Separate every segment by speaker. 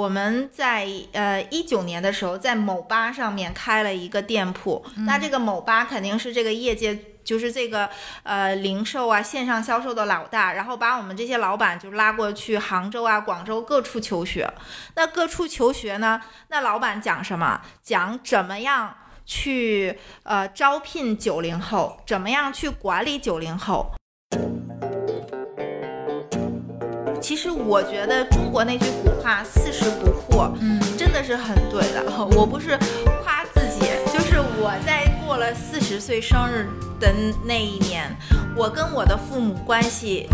Speaker 1: 我们在呃一九年的时候，在某吧上面开了一个店铺。那这个某吧肯定是这个业界就是这个呃零售啊线上销售的老大，然后把我们这些老板就拉过去杭州啊、广州各处求学。那各处求学呢，那老板讲什么？讲怎么样去呃招聘九零后，怎么样去管理九零后。其实我觉得中国那句古话“四十不惑”，
Speaker 2: 嗯，
Speaker 1: 真的是很对的。我不是夸自己，就是我在过了四十岁生日的那一年，我跟我的父母关系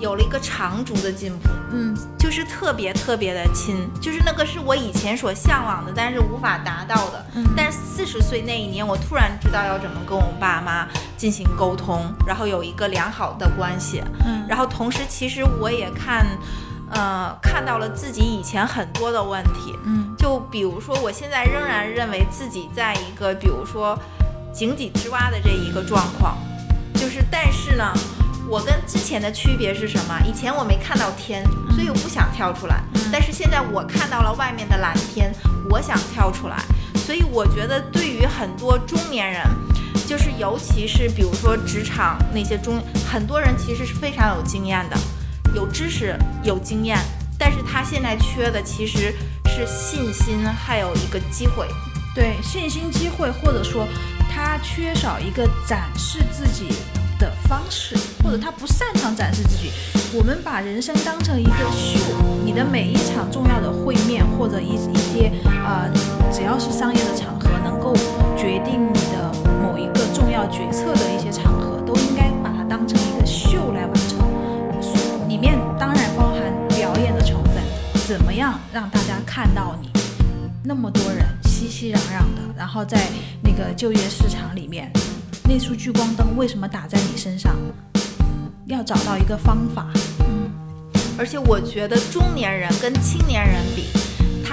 Speaker 1: 有了一个长足的进步，
Speaker 2: 嗯，
Speaker 1: 就是特别特别的亲，就是那个是我以前所向往的，但是无法达到的。
Speaker 2: 嗯
Speaker 1: 但是四十岁那一年，我突然知道要怎么跟我爸妈进行沟通，然后有一个良好的关系。
Speaker 2: 嗯
Speaker 1: 然后同时，其实我也看，呃，看到了自己以前很多的问题。
Speaker 2: 嗯
Speaker 1: 就比如说，我现在仍然认为自己在一个，比如说井底之蛙的这一个状况，就是但是呢，我跟之前的区别是什么？以前我没看到天，所以我不想跳出来，但是现在我看到了外面的蓝天，我想跳出来。所以我觉得，对于很多中年人，就是尤其是比如说职场那些中，很多人其实是非常有经验的，有知识有经验，但是他现在缺的其实是信心，还有一个机会。
Speaker 2: 对，信心、机会，或者说他缺少一个展示自己的方式，或者他不擅长展示自己。我们把人生当成一个秀，你的每一场重要的会面或者一一些呃，只要是商业的场合，能够决定你的某一个重要决策的一些场合，都应该把它当成一个秀来完成。里面当然包含表演的成分，怎么样让大家看到你？那么多人熙熙攘攘的，然后在那个就业市场里面，那束聚光灯为什么打在你身上？要找到一个方法。
Speaker 1: 而且我觉得中年人跟青年人比，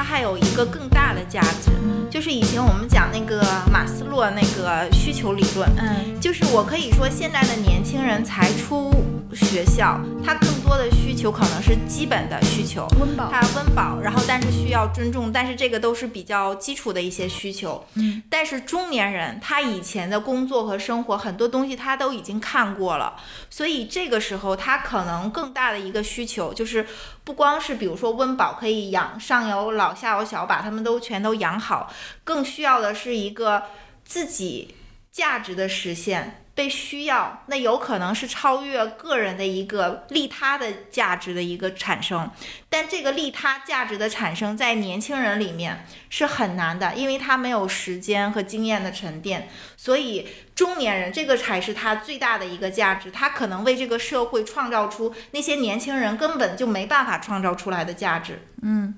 Speaker 1: 他还有一个更大的价值，就是以前我们讲那个马斯洛那个需求理论，
Speaker 2: 嗯
Speaker 1: 就是我可以说现在的年轻人才出学校，他更多的需求可能是基本的需求，
Speaker 2: 温饱
Speaker 1: 他温饱，然后但是需要尊重，但是这个都是比较基础的一些需求。
Speaker 2: 嗯，
Speaker 1: 但是中年人他以前的工作和生活很多东西他都已经看过了，所以这个时候他可能更大的一个需求就是不光是比如说温饱可以养上有老下有小，把他们都全都养好，更需要的是一个自己价值的实现。被需要，那有可能是超越个人的一个利他的价值的一个产生，但这个利他价值的产生在年轻人里面是很难的，因为他没有时间和经验的沉淀，所以中年人这个才是他最大的一个价值，他可能为这个社会创造出那些年轻人根本就没办法创造出来的价值。
Speaker 2: 嗯，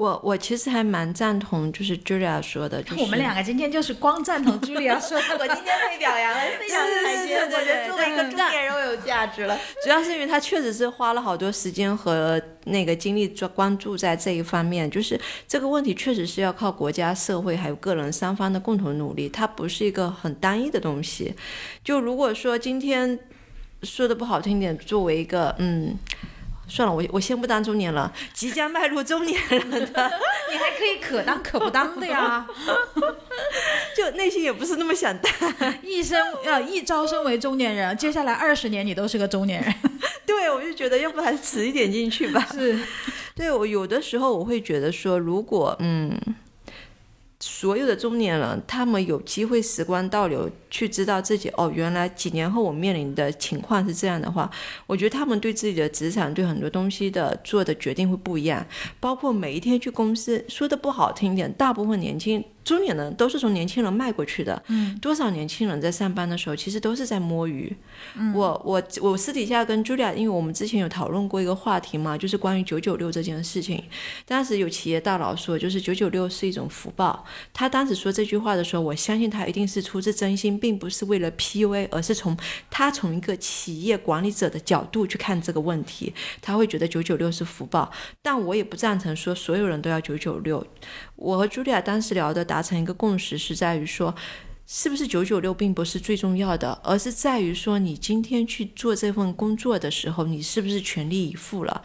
Speaker 3: 我我其实还蛮赞同，就是 Julia 说的，就是
Speaker 2: 我们两个今天就是光赞同 Julia 说的。
Speaker 1: 我今天被表扬了，非常开心。我觉得作为一个
Speaker 3: 对
Speaker 1: 中年人，我有价值了。
Speaker 3: 主要是因为他确实是花了好多时间和那个精力专关注在这一方面，就是这个问题确实是要靠国家、社会还有个人三方的共同努力，它不是一个很单一的东西。就如果说今天说的不好听点，作为一个嗯。算了，我我先不当中年了，即将迈入中年人的，
Speaker 2: 你还可以可当可不当的呀，
Speaker 3: 就内心也不是那么想当。
Speaker 2: 一生呃一朝身为中年人，接下来二十年你都是个中年人。
Speaker 3: 对，我就觉得要不还是迟一点进去吧。
Speaker 2: 是，
Speaker 3: 对我有的时候我会觉得说，如果嗯，所有的中年人他们有机会时光倒流，去知道自己哦，原来几年后我面临的情况是这样的话，我觉得他们对自己的职场对很多东西的做的决定会不一样，包括每一天去公司，说的不好听一点，大部分年轻。中年人都是从年轻人迈过去的，
Speaker 2: 嗯，
Speaker 3: 多少年轻人在上班的时候，其实都是在摸鱼。嗯，我我我私底下跟 Julia，因为我们之前有讨论过一个话题嘛，就是关于九九六这件事情。当时有企业大佬说，就是九九六是一种福报。他当时说这句话的时候，我相信他一定是出自真心，并不是为了 PUA，而是从他从一个企业管理者的角度去看这个问题，他会觉得九九六是福报。但我也不赞成说所有人都要九九六。我和茱莉亚当时聊的达成一个共识是在于说，是不是九九六并不是最重要的，而是在于说你今天去做这份工作的时候，你是不是全力以赴了。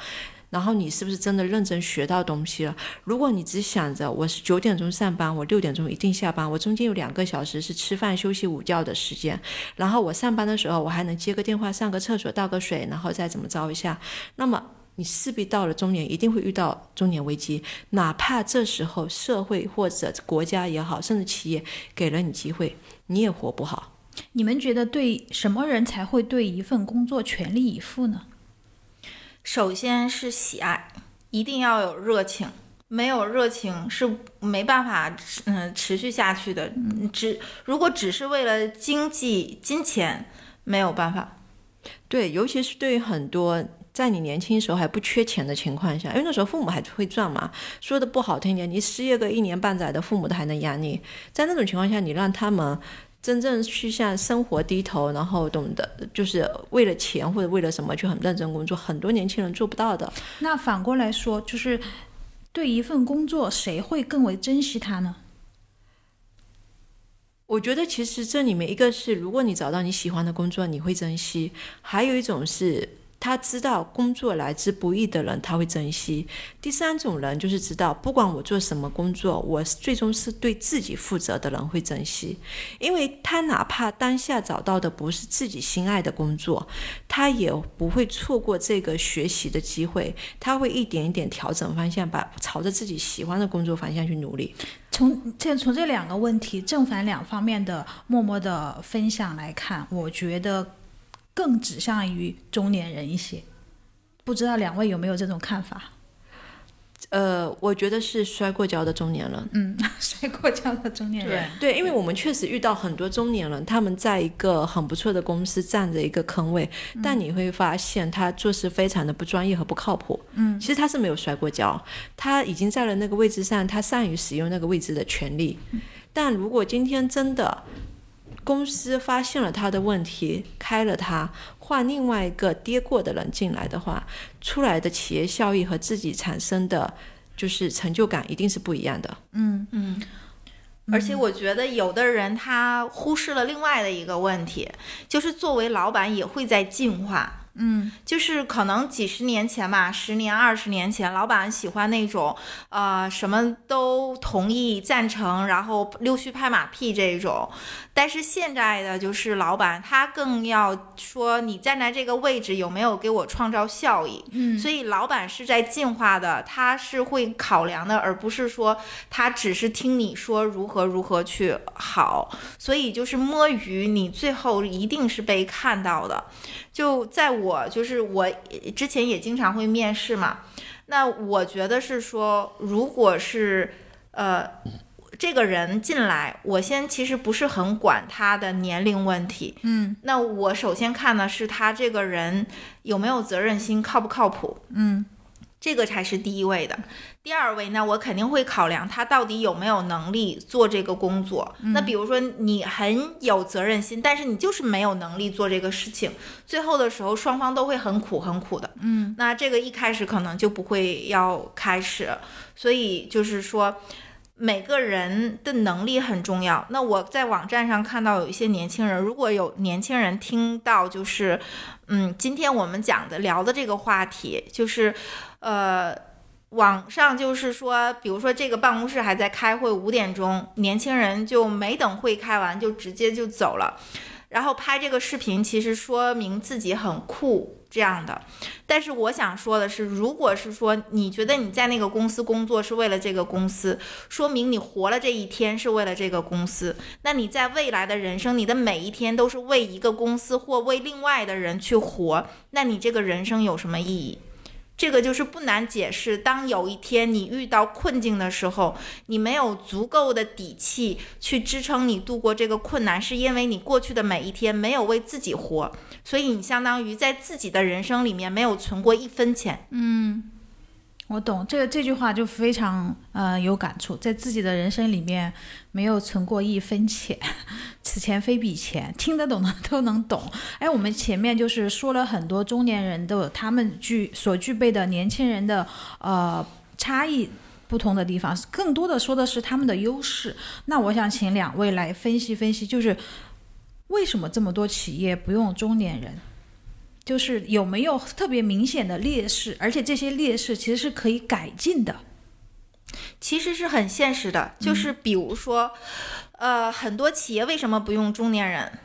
Speaker 3: 然后你是不是真的认真学到东西了？如果你只想着我是九点钟上班，我六点钟一定下班，我中间有两个小时是吃饭、休息、午觉的时间，然后我上班的时候我还能接个电话、上个厕所、倒个水，然后再怎么着一下，那么你势必到了中年一定会遇到中年危机，哪怕这时候社会或者国家也好，甚至企业给了你机会，你也活不好。
Speaker 2: 你们觉得对什么人才会对一份工作全力以赴呢？
Speaker 1: 首先是喜爱，一定要有热情，没有热情是没办法嗯持续下去的。只如果只是为了经济金钱，没有办法。
Speaker 3: 对，尤其是对于很多在你年轻时候还不缺钱的情况下，因为那时候父母还会赚嘛。说的不好听点，你失业个一年半载的，父母都还能养你。在那种情况下，你让他们。真正去向生活低头，然后懂得就是为了钱或者为了什么去很认真工作，很多年轻人做不到的。
Speaker 2: 那反过来说，就是对一份工作，谁会更为珍惜它呢？
Speaker 3: 我觉得其实这里面一个是，如果你找到你喜欢的工作，你会珍惜；还有一种是。他知道工作来之不易的人，他会珍惜。第三种人就是知道，不管我做什么工作，我最终是对自己负责的人会珍惜。因为他哪怕当下找到的不是自己心爱的工作，他也不会错过这个学习的机会。他会一点一点调整方向，把朝着自己喜欢的工作方向去努力。
Speaker 2: 从这从这两个问题正反两方面的默默的分享来看，我觉得。更指向于中年人一些，不知道两位有没有这种看法？
Speaker 3: 呃，我觉得是摔过跤的中年人。
Speaker 2: 嗯，摔过跤的中年人。
Speaker 3: 对，因为我们确实遇到很多中年人，他们在一个很不错的公司占着一个坑位，但你会发现他做事非常的不专业和不靠谱。
Speaker 2: 嗯，
Speaker 3: 其实他是没有摔过跤，他已经在了那个位置上，他善于使用那个位置的权利。但如果今天真的，公司发现了他的问题，开了他，换另外一个跌过的人进来的话，出来的企业效益和自己产生的就是成就感一定是不一样的。
Speaker 2: 嗯
Speaker 1: 嗯，而且我觉得有的人他忽视了另外的一个问题，就是作为老板也会在进化。
Speaker 2: 嗯，
Speaker 1: 就是可能几十年前吧，十年、二十年前，老板喜欢那种，呃，什么都同意、赞成，然后溜须拍马屁这种。但是现在的就是老板，他更要说你站在这个位置有没有给我创造效益。
Speaker 2: 嗯，
Speaker 1: 所以老板是在进化的，他是会考量的，而不是说他只是听你说如何如何去好。所以就是摸鱼，你最后一定是被看到的。就在我就是我之前也经常会面试嘛，那我觉得是说，如果是呃这个人进来，我先其实不是很管他的年龄问题，
Speaker 2: 嗯，
Speaker 1: 那我首先看的是他这个人有没有责任心，靠不靠谱，
Speaker 2: 嗯。
Speaker 1: 这个才是第一位的，第二位呢，我肯定会考量他到底有没有能力做这个工作。那比如说你很有责任心，但是你就是没有能力做这个事情，最后的时候双方都会很苦很苦的。
Speaker 2: 嗯，
Speaker 1: 那这个一开始可能就不会要开始，所以就是说每个人的能力很重要。那我在网站上看到有一些年轻人，如果有年轻人听到就是。嗯，今天我们讲的聊的这个话题就是，呃，网上就是说，比如说这个办公室还在开会，五点钟，年轻人就没等会开完就直接就走了。然后拍这个视频，其实说明自己很酷这样的。但是我想说的是，如果是说你觉得你在那个公司工作是为了这个公司，说明你活了这一天是为了这个公司。那你在未来的人生，你的每一天都是为一个公司或为另外的人去活，那你这个人生有什么意义？这个就是不难解释。当有一天你遇到困境的时候，你没有足够的底气去支撑你度过这个困难，是因为你过去的每一天没有为自己活，所以你相当于在自己的人生里面没有存过一分钱。
Speaker 2: 嗯。我懂这个这句话就非常呃有感触，在自己的人生里面没有存过一分钱，此钱非彼钱，听得懂的都能懂。哎，我们前面就是说了很多中年人都有他们具所具备的年轻人的呃差异不同的地方，更多的说的是他们的优势。那我想请两位来分析分析，就是为什么这么多企业不用中年人？就是有没有特别明显的劣势，而且这些劣势其实是可以改进的。
Speaker 1: 其实是很现实的，就是比如说，呃，很多企业为什么不用中年人？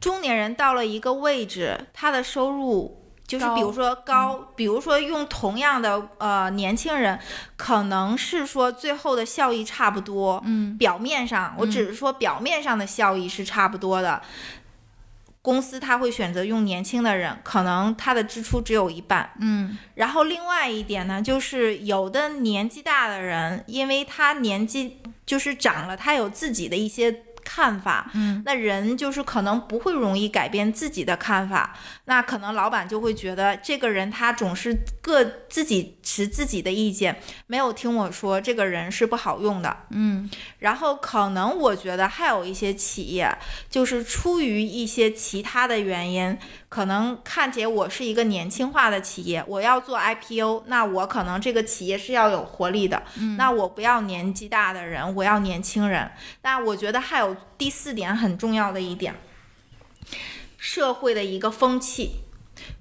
Speaker 1: 中年人到了一个位置，他的收入就是比如说高，比如说用同样的呃年轻人，可能是说最后的效益差不多，
Speaker 2: 嗯，
Speaker 1: 表面上我只是说表面上的效益是差不多的。公司他会选择用年轻的人，可能他的支出只有一半，
Speaker 2: 嗯。
Speaker 1: 然后另外一点呢，就是有的年纪大的人，因为他年纪就是长了，他有自己的一些看法，
Speaker 2: 嗯，
Speaker 1: 那人就是可能不会容易改变自己的看法，那可能老板就会觉得这个人他总是各自己持自己的意见，没有听我说，这个人是不好用的，
Speaker 2: 嗯。
Speaker 1: 然后可能我觉得还有一些企业，就是出于一些其他的原因，可能看起来我是一个年轻化的企业，我要做 IPO，那我可能这个企业是要有活力的，嗯。那我不要年纪大的人，我要年轻人。那我觉得还有第四点很重要的一点，社会的一个风气。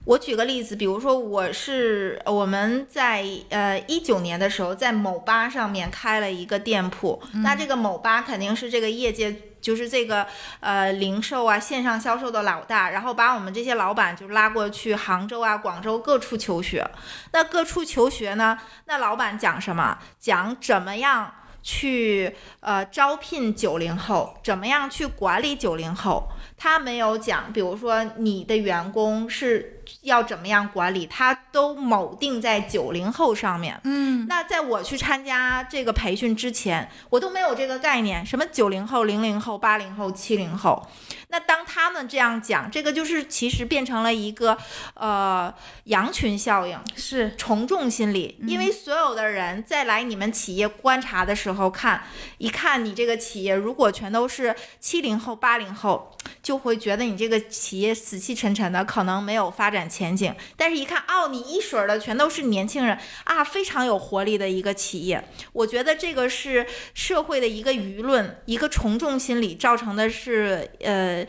Speaker 1: 我举个例子，比如说我是我们在呃一九年的时候在某吧上面开了一个店铺，那这个某吧肯定是这个业界就是这个呃零售啊线上销售的老大，然后把我们这些老板就拉过去杭州啊广州各处求学。那各处求学呢，那老板讲什么？讲怎么样去呃招聘九零后，怎么样去管理九零后。他没有讲，比如说你的员工是要怎么样管理，它都铆定在九零后上面。
Speaker 2: 嗯
Speaker 1: 那在我去参加这个培训之前，我都没有这个概念，什么九零后、零零后、八零后、七零后。那当他们这样讲，这个就是其实变成了一个呃羊群效应。
Speaker 2: 是
Speaker 1: 从众心理，因为所有的人在来你们企业观察的时候看，一看你这个企业如果全都是七零后、八零后，就会觉得你这个企业死气沉沉的，可能没有发展前景。但是，一看哦，你一水儿的全都是年轻人啊，非常有活力的一个企业。我觉得这个是社会的一个舆论，一个从众心理造成的是呃。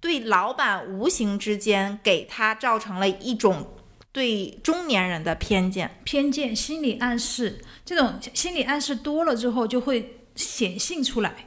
Speaker 1: 对老板无形之间给他造成了一种对中年人的偏见。
Speaker 2: 偏见、心理暗示，这种心理暗示多了之后就会显性出来。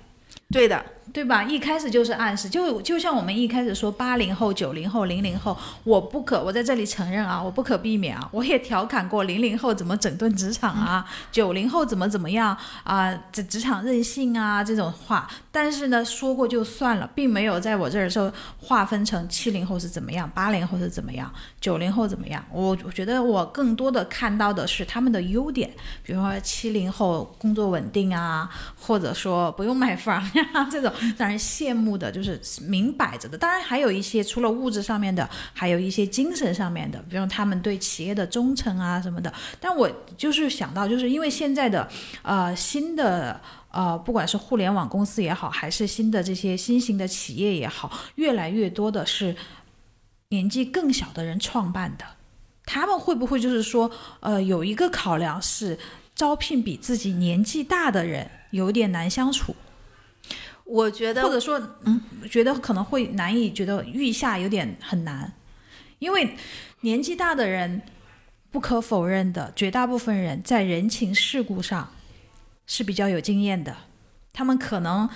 Speaker 1: 对的，
Speaker 2: 对吧？一开始就是暗示，就就像我们一开始说八零后、九零后、零零后，我不可，我在这里承认啊，我不可避免啊，我也调侃过零零后怎么整顿职场啊，九零后怎么怎么样啊，这职场任性啊这种话，但是呢说过就算了，并没有在我这儿说划分成七零后是怎么样，八零后是怎么样，九零后怎么样。我我觉得我更多的看到的是他们的优点，比如说七零后工作稳定啊，或者说不用买房呀这种，让人羡慕的，就是明摆着的。当然还有一些除了物质上面的，还有一些精神上面的，比如他们对企业的忠诚啊什么的。但我就是想到，就是因为现在的呃新的。呃，不管是互联网公司也好，还是新的这些新型的企业也好，越来越多的是年纪更小的人创办的。他们会不会就是说，呃，有一个考量是招聘比自己年纪大的人有点难相处，
Speaker 1: 我觉得
Speaker 2: 或者说，嗯，觉得可能会难以觉得遇下有点很难，因为年纪大的人，不可否认的，绝大部分人在人情世故上是比较有经验的，他们可能。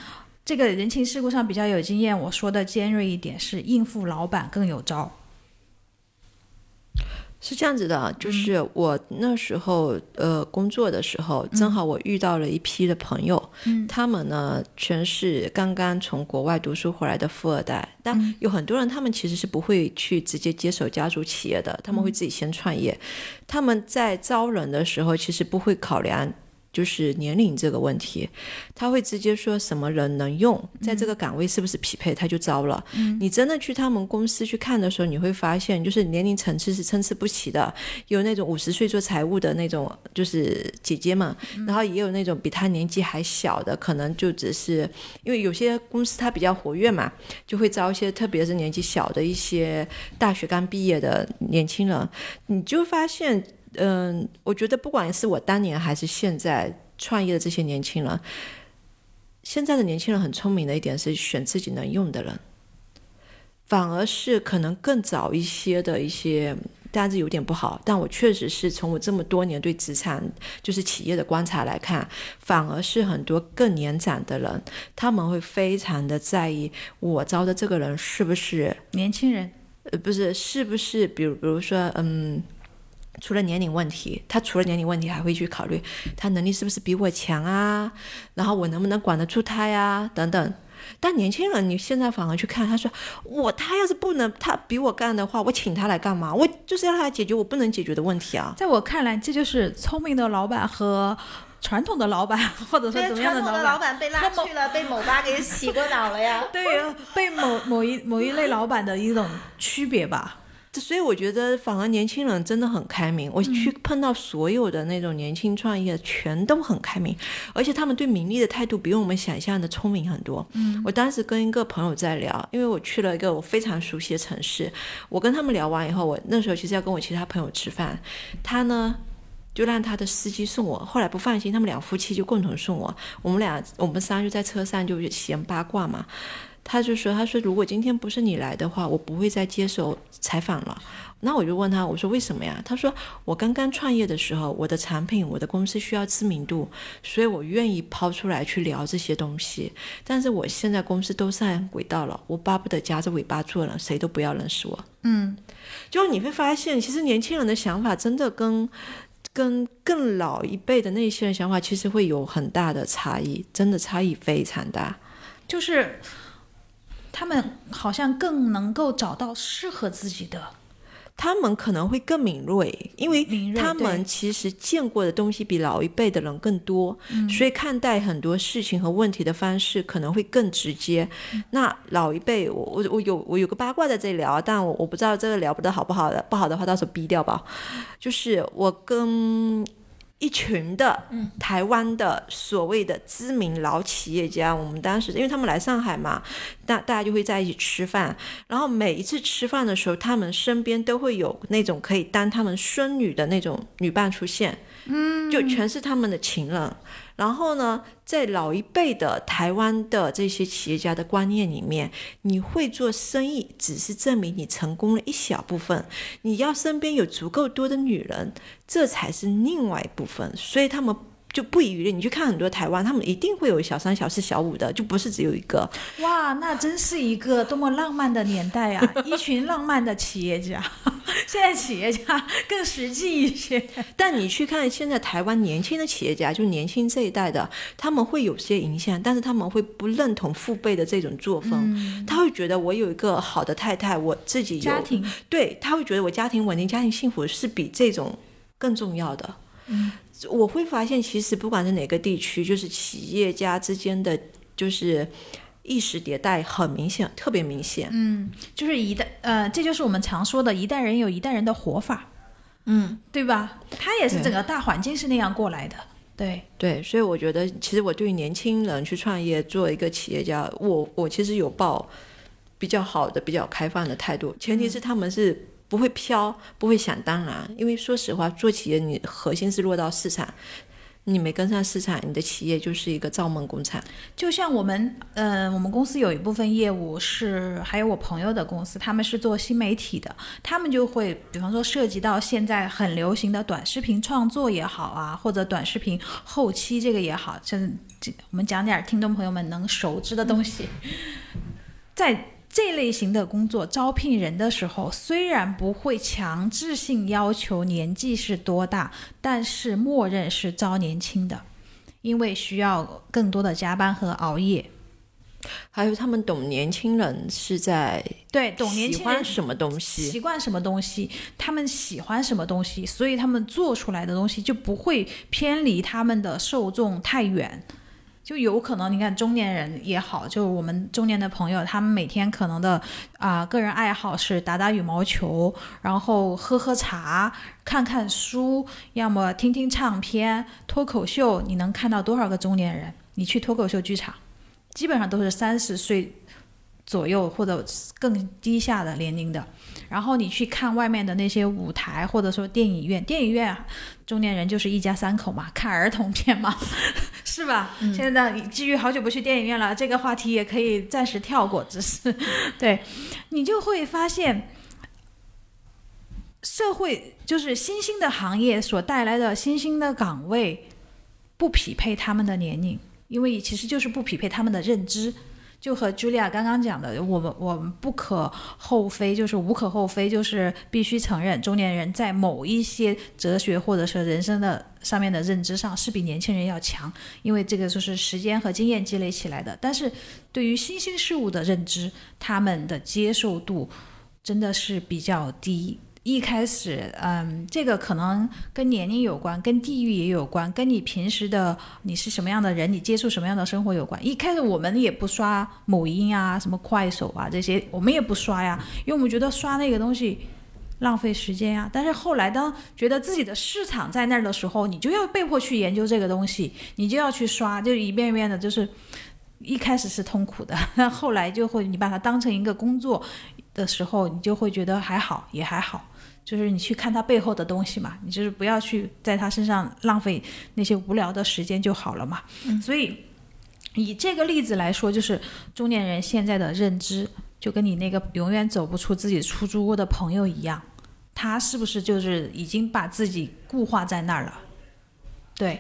Speaker 2: 这个人情世故上比较有经验，我说的尖锐一点是应付老板更有招。
Speaker 3: 是这样子的，就是我那时候呃工作的时候，正好我遇到了一批的朋友，
Speaker 2: 嗯
Speaker 3: 他们呢全是刚刚从国外读书回来的富二代，但有很多人他们其实是不会去直接接手家族企业的，他们会自己先创业。他们在招人的时候，其实不会考量。就是年龄这个问题，他会直接说什么人能用，在这个岗位是不是匹配，他就招了。你真的去他们公司去看的时候，你会发现，就是年龄层次是参差不齐的，有那种五十岁做财务的那种，就是姐姐们，然后也有那种比他年纪还小的，可能就只是因为有些公司它比较活跃嘛，就会招一些特别是年纪小的一些大学刚毕业的年轻人，你就发现。嗯，我觉得不管是我当年还是现在创业的这些年轻人，现在的年轻人很聪明的一点是选自己能用的人。反而是可能更早一些的一些。但是有点不好，但我确实是从我这么多年对职场就是企业的观察来看，反而是很多更年长的人，他们会非常的在意我招的这个人是不是
Speaker 2: 年轻人，
Speaker 3: 呃，不是，是不是比如比如说，嗯，除了年龄问题，他除了年龄问题还会去考虑他能力是不是比我强啊，然后我能不能管得住他呀，等等。但年轻人，你现在反而去看，他说我他要是不能他比我干的话，我请他来干嘛？我就是要他解决我不能解决的问题啊。
Speaker 2: 在我看来，这就是聪明的老板和传统的老板，或者说怎么样
Speaker 1: 的
Speaker 2: 老
Speaker 1: 板被拉去了，被某吧给洗过脑了呀。
Speaker 2: 对呀，被某某一某一类老板的一种区别吧。
Speaker 3: 所以我觉得，反而年轻人真的很开明。我去碰到所有的那种年轻创业，全都很开明，而且他们对名利的态度比我们想象的聪明很多。
Speaker 2: 嗯，
Speaker 3: 我当时跟一个朋友在聊，因为我去了一个我非常熟悉的城市，我跟他们聊完以后，我那时候其实要跟我其他朋友吃饭，他呢就让他的司机送我，后来不放心，他们两夫妻就共同送我，我们俩我们仨就在车上就闲八卦嘛。他就说：“他说如果今天不是你来的话，我不会再接受采访了。”那我就问他：“我说为什么呀？”他说：“我刚刚创业的时候，我的产品、我的公司需要知名度，所以我愿意抛出来去聊这些东西。但是我现在公司都上轨道了，我巴不得夹着尾巴做了，谁都不要认识我。”
Speaker 2: 嗯，
Speaker 3: 就你会发现，其实年轻人的想法真的跟跟更老一辈的那些人想法其实会有很大的差异，真的差异非常大，
Speaker 2: 就是。他们好像更能够找到适合自己的，
Speaker 3: 他们可能会更敏锐，因为他们其实见过的东西比老一辈的人更多，所以看待很多事情和问题的方式可能会更直接。那老一辈，我我我有我有个八卦在这里聊，但我我不知道这个聊不得好不好的，不好的话到时候逼掉吧。就是我跟。一群的台湾的所谓的知名老企业家，我们当时因为他们来上海嘛，大大家就会在一起吃饭，然后每一次吃饭的时候，他们身边都会有那种可以当他们孙女的那种女伴出现，
Speaker 2: 嗯，
Speaker 3: 就全是他们的情人。然后呢，在老一辈的台湾的这些企业家的观念里面，你会做生意，只是证明你成功了一小部分。你要身边有足够多的女人，这才是另外一部分。所以他们。就不遗余力，你去看很多台湾，他们一定会有小三、小四、小五的，就不是只有一个。
Speaker 2: 哇，那真是一个多么浪漫的年代啊！一群浪漫的企业家，现在企业家更实际一些。
Speaker 3: 但你去看现在台湾年轻的企业家，就年轻这一代的，他们会有些影响，但是他们会不认同父辈的这种作风，他会觉得我有一个好的太太，我自己有
Speaker 2: 家庭，
Speaker 3: 对他会觉得我家庭稳定、家庭幸福是比这种更重要的。
Speaker 2: 嗯。
Speaker 3: 我会发现，其实不管是哪个地区，就是企业家之间的就是意识迭代很明显，特别明显。
Speaker 2: 嗯，就是一代，呃，这就是我们常说的一代人有一代人的活法。
Speaker 3: 嗯，
Speaker 2: 对吧？他也是整个大环境是那样过来的。对
Speaker 3: 对，所以我觉得，其实我对于年轻人去创业做一个企业家，我我其实有抱比较好的、比较开放的态度，前提是他们是。不会飘，不会想当然，因为说实话，做企业你核心是落到市场，你没跟上市场，你的企业就是一个造梦工厂。
Speaker 2: 就像我们，呃，我们公司有一部分业务是，还有我朋友的公司，他们是做新媒体的，他们就会，比方说涉及到现在很流行的短视频创作也好啊，或者短视频后期这个也好，这这我们讲点听众朋友们能熟知的东西，在。这类型的工作招聘人的时候，虽然不会强制性要求年纪是多大，但是默认是招年轻的，因为需要更多的加班和熬夜。
Speaker 3: 还有他们懂年轻人是在
Speaker 2: 对懂年轻
Speaker 3: 人什么东西，
Speaker 2: 习惯什么东西，他们喜欢什么东西，所以他们做出来的东西就不会偏离他们的受众太远。就有可能，你看中年人也好，就我们中年的朋友，他们每天可能的啊个人爱好是打打羽毛球，然后喝喝茶，看看书，要么听听唱片、脱口秀。你能看到多少个中年人？你去脱口秀剧场，基本上都是三十岁左右或者更低下的年龄的。然后你去看外面的那些舞台，或者说电影院，电影院中年人就是一家三口嘛，看儿童片嘛，是吧？现在基于好久不去电影院了，这个话题也可以暂时跳过，只是 对你就会发现。社会就是新兴的行业所带来的新兴的岗位，不匹配他们的年龄，因为其实就是不匹配他们的认知。就和茱莉亚刚刚讲的，我们我们不可厚非，就是无可厚非，就是必须承认，中年人在某一些哲学或者是人生的上面的认知上是比年轻人要强，因为这个就是时间和经验积累起来的。但是对于新兴事物的认知，他们的接受度真的是比较低。一开始，嗯，这个可能跟年龄有关，跟地域也有关，跟你平时的你是什么样的人，你接触什么样的生活有关。一开始我们也不刷某音啊，什么快手啊这些，我们也不刷呀，因为我们觉得刷那个东西浪费时间呀。但是后来当觉得自己的市场在那儿的时候，你就要被迫去研究这个东西，你就要去刷，就一遍一遍的，就是一开始是痛苦的，后来就会你把它当成一个工作的时候，你就会觉得还好，也还好。就是你去看他背后的东西嘛，你就是不要去在他身上浪费那些无聊的时间就好了嘛。所以以这个例子来说，就是中年人现在的认知，就跟你那个永远走不出自己出租屋的朋友一样，他是不是就是已经把自己固化在那儿了？对。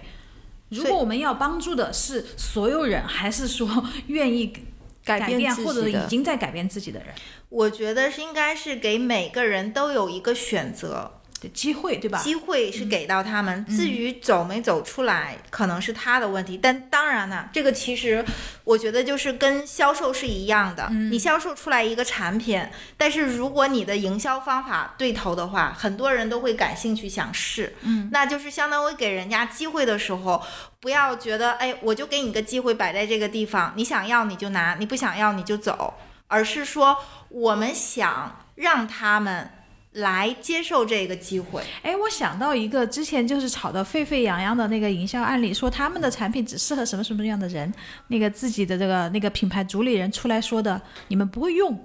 Speaker 2: 如果我们要帮助的是所有人，还是说愿意改变或者已经在改变自己的人？
Speaker 1: 我觉得是应该是给每个人都有一个选择
Speaker 2: 的机会，对吧？
Speaker 1: 机会是给到他们，至于走没走出来，可能是他的问题。但当然呢，这个其实我觉得就是跟销售是一样的，你销售出来一个产品，但是如果你的营销方法对头的话，很多人都会感兴趣想试。
Speaker 2: 嗯，
Speaker 1: 那就是相当于给人家机会的时候，不要觉得哎，我就给你个机会摆在这个地方，你想要你就拿，你不想要你就走。而是说，我们想让他们来接受这个机会。
Speaker 2: 哎，我想到一个之前就是炒得沸沸扬扬的那个营销案例，说他们的产品只适合什么什么样的人。那个自己的这个那个品牌主理人出来说的，你们不会用，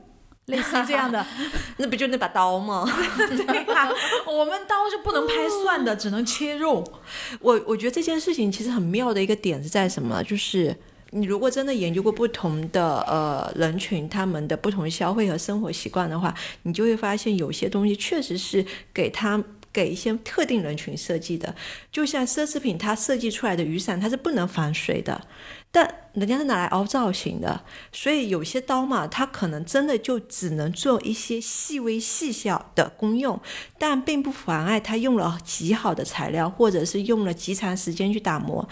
Speaker 2: 类似这样的，
Speaker 3: 那不就那把刀吗？
Speaker 2: 对呀，我们刀是不能拍蒜的，只能切肉。
Speaker 3: 我我觉得这件事情其实很妙的一个点是在什么，就是。你如果真的研究过不同的呃人群，他们的不同消费和生活习惯的话，你就会发现有些东西确实是给他给一些特定人群设计的。就像奢侈品，它设计出来的雨伞，它是不能防水的。但人家是拿来凹造型的，所以有些刀嘛，它可能真的就只能做一些细微细小的功用，但并不妨碍它用了极好的材料，或者是用了极长时间去打磨。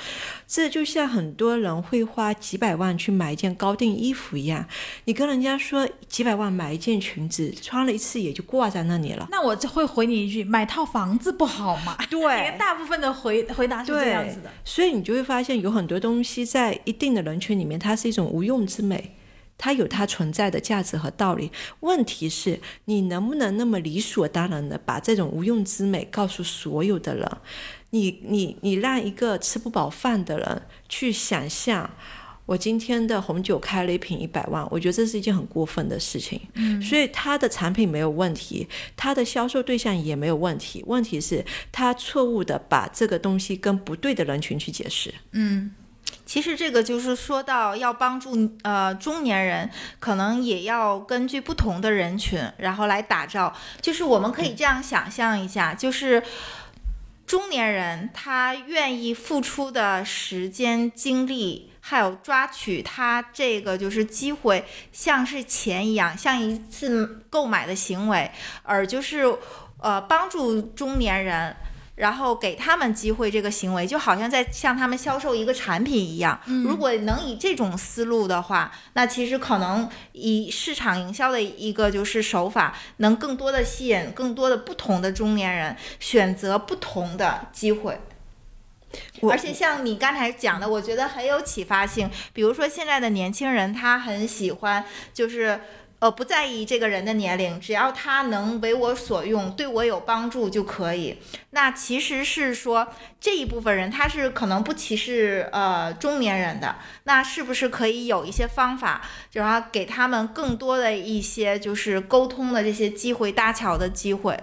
Speaker 3: 这就像很多人会花几百万去买一件高定衣服一样，你跟人家说几百万买一件裙子，穿了一次也就挂在那里了。
Speaker 2: 那我就会回你一句：买套房子不好吗？
Speaker 3: 对，
Speaker 2: 大部分的回回答是这样子的。
Speaker 3: 所以你就会发现有很多东西在一定的人群里面，它是一种无用之美，它有它存在的价值和道理。问题是，你能不能那么理所当然的把这种无用之美告诉所有的人？你你你让一个吃不饱饭的人去想象，我今天的红酒开了一瓶一百万，我觉得这是一件很过分的事情。
Speaker 2: 嗯，
Speaker 3: 所以他的产品没有问题，他的销售对象也没有问题，问题是他错误的把这个东西跟不对的人群去解释。
Speaker 2: 嗯。
Speaker 1: 其实这个就是说到要帮助呃中年人，可能也要根据不同的人群，然后来打造。就是我们可以这样想象一下，就是中年人他愿意付出的时间、精力，还有抓取他这个就是机会，像是钱一样，像一次购买的行为，而就是呃帮助中年人。然后给他们机会，这个行为就好像在向他们销售一个产品一样。如果能以这种思路的话，那其实可能以市场营销的一个就是手法，能更多的吸引更多的不同的中年人选择不同的机会。而且像你刚才讲的，我觉得很有启发性。比如说现在的年轻人，他很喜欢就是。呃不在意这个人的年龄，只要他能为我所用，对我有帮助就可以。那其实是说这一部分人他是可能不歧视呃中年人的，那是不是可以有一些方法，就是给他们更多的一些就是沟通的这些机会、搭桥的机会？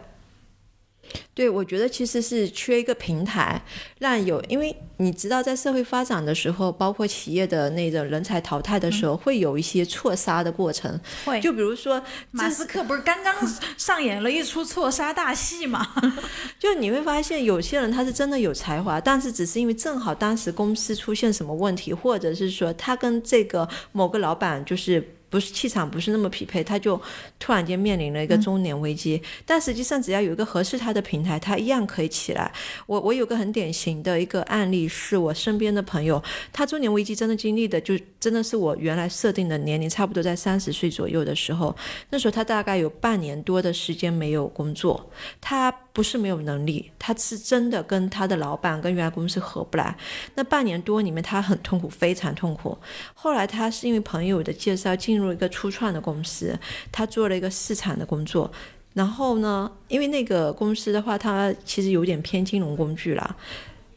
Speaker 3: 对，我觉得其实是缺一个平台，让有，因为你知道，在社会发展的时候，包括企业的那种人才淘汰的时候，会有一些错杀的过程。
Speaker 2: 会，
Speaker 3: 就比如说
Speaker 2: 马斯克不是刚刚上演了一出错杀大戏吗？
Speaker 3: 就你会发现，有些人他是真的有才华，但是只是因为正好当时公司出现什么问题，或者是说他跟这个某个老板就是。不是气场不是那么匹配，他就突然间面临了一个中年危机。但实际上，只要有一个合适他的平台，他一样可以起来。我我有个很典型的一个案例，是我身边的朋友，他中年危机真的经历的，就真的是我原来设定的年龄，差不多在三十岁左右的时候。那时候他大概有半年多的时间没有工作，他不是没有能力，他是真的跟他的老板跟原来公司合不来。那半年多里面，他很痛苦，非常痛苦。后来他是因为朋友的介绍进入。一个初创的公司，他做了一个市场的工作。然后呢，因为那个公司的话，它其实有点偏金融工具了。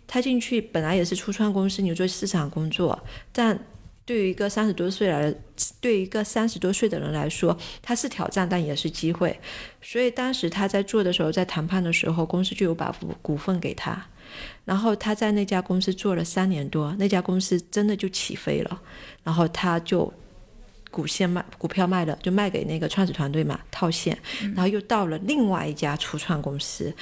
Speaker 3: 他进去本来也是初创公司，你做市场工作，但对于一个三十多岁来，对于一个三十多岁的人来说，他是挑战，但也是机会。所以当时他在做的时候，在谈判的时候，公司就有把股股份给他。然后他在那家公司做了三年多，那家公司真的就起飞了。然后他就。股线卖股票卖了，就卖给那个创始团队嘛，套现，然后又到了另外一家初创公司，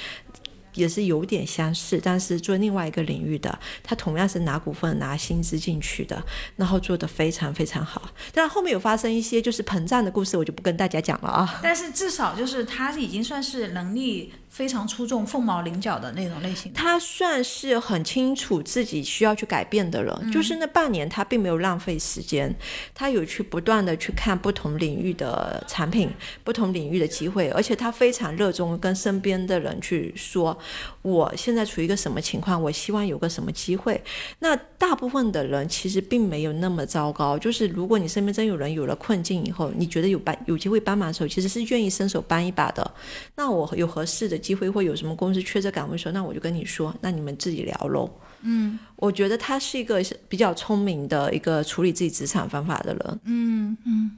Speaker 3: 也是有点相似，但是做另外一个领域的，他同样是拿股份拿薪资进去的，然后做的非常非常好。但后面有发生一些就是膨胀的故事，我就不跟大家讲了啊。
Speaker 2: 但是至少就是他已经算是能力。非常出众、凤毛麟角的那种类型，
Speaker 3: 他算是很清楚自己需要去改变的人。就是那半年，他并没有浪费时间，他有去不断的去看不同领域的产品、不同领域的机会，而且他非常热衷跟身边的人去说，我现在处于一个什么情况，我希望有个什么机会。那大部分的人其实并没有那么糟糕，就是如果你身边真有人有了困境以后，你觉得有帮有机会帮忙的时候，其实是愿意伸手帮一把的。那我有合适的。机会或有什么公司缺这岗位？的时候那我就跟你说，那你们自己聊喽。
Speaker 2: 嗯，
Speaker 3: 我觉得他是一个比较聪明的一个处理自己职场方法的人。
Speaker 2: 嗯嗯。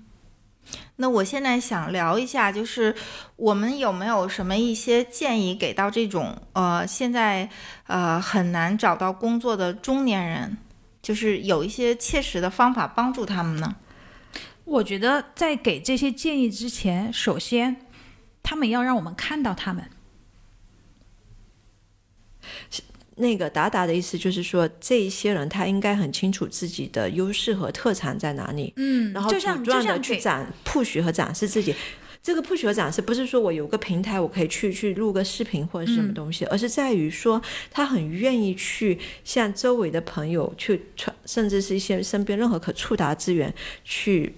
Speaker 1: 那我现在想聊一下，就是我们有没有什么一些建议给到这种呃现在呃很难找到工作的中年人，就是有一些切实的方法帮助他们呢？
Speaker 2: 我觉得在给这些建议之前，首先。他们要让我们看到他们。
Speaker 3: 那个达达的意思就是说，这一些人他应该很清楚自己的优势和特长在哪里，
Speaker 2: 嗯，
Speaker 3: 然后不断的去展 push 和展示自己。这个 push 和展示不是说我有个平台我可以去去录个视频或者是什么东西，而是在于说他很愿意去向周围的朋友去传，甚至是一些身边任何可触达资源去。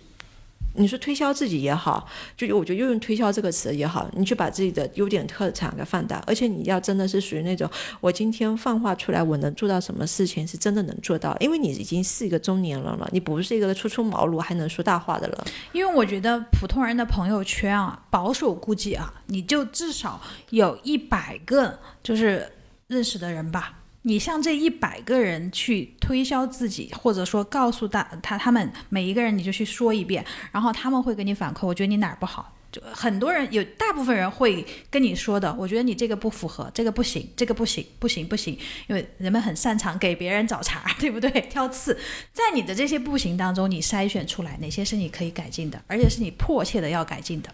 Speaker 3: 你说推销自己也好，就我觉得用推销这个词也好，你去把自己的优点特长给放大，而且你要真的是属于那种我今天放话出来，我能做到什么事情是真的能做到，因为你已经是一个中年人了，你不是一个初出茅庐还能说大话的人。
Speaker 2: 因为我觉得普通人的朋友圈啊，保守估计啊，你就至少有一百个就是认识的人吧。你向这一百个人去推销自己，或者说告诉大他他们每一个人你就去说一遍，然后他们会给你反馈。我觉得你哪儿不好，就很多人有大部分人会跟你说的。我觉得你这个不符合，这个不行，这个不行，不行不行。因为人们很擅长给别人找茬，对不对？挑刺，在你的这些不行当中，你筛选出来哪些是你可以改进的，而且是你迫切的要改进的。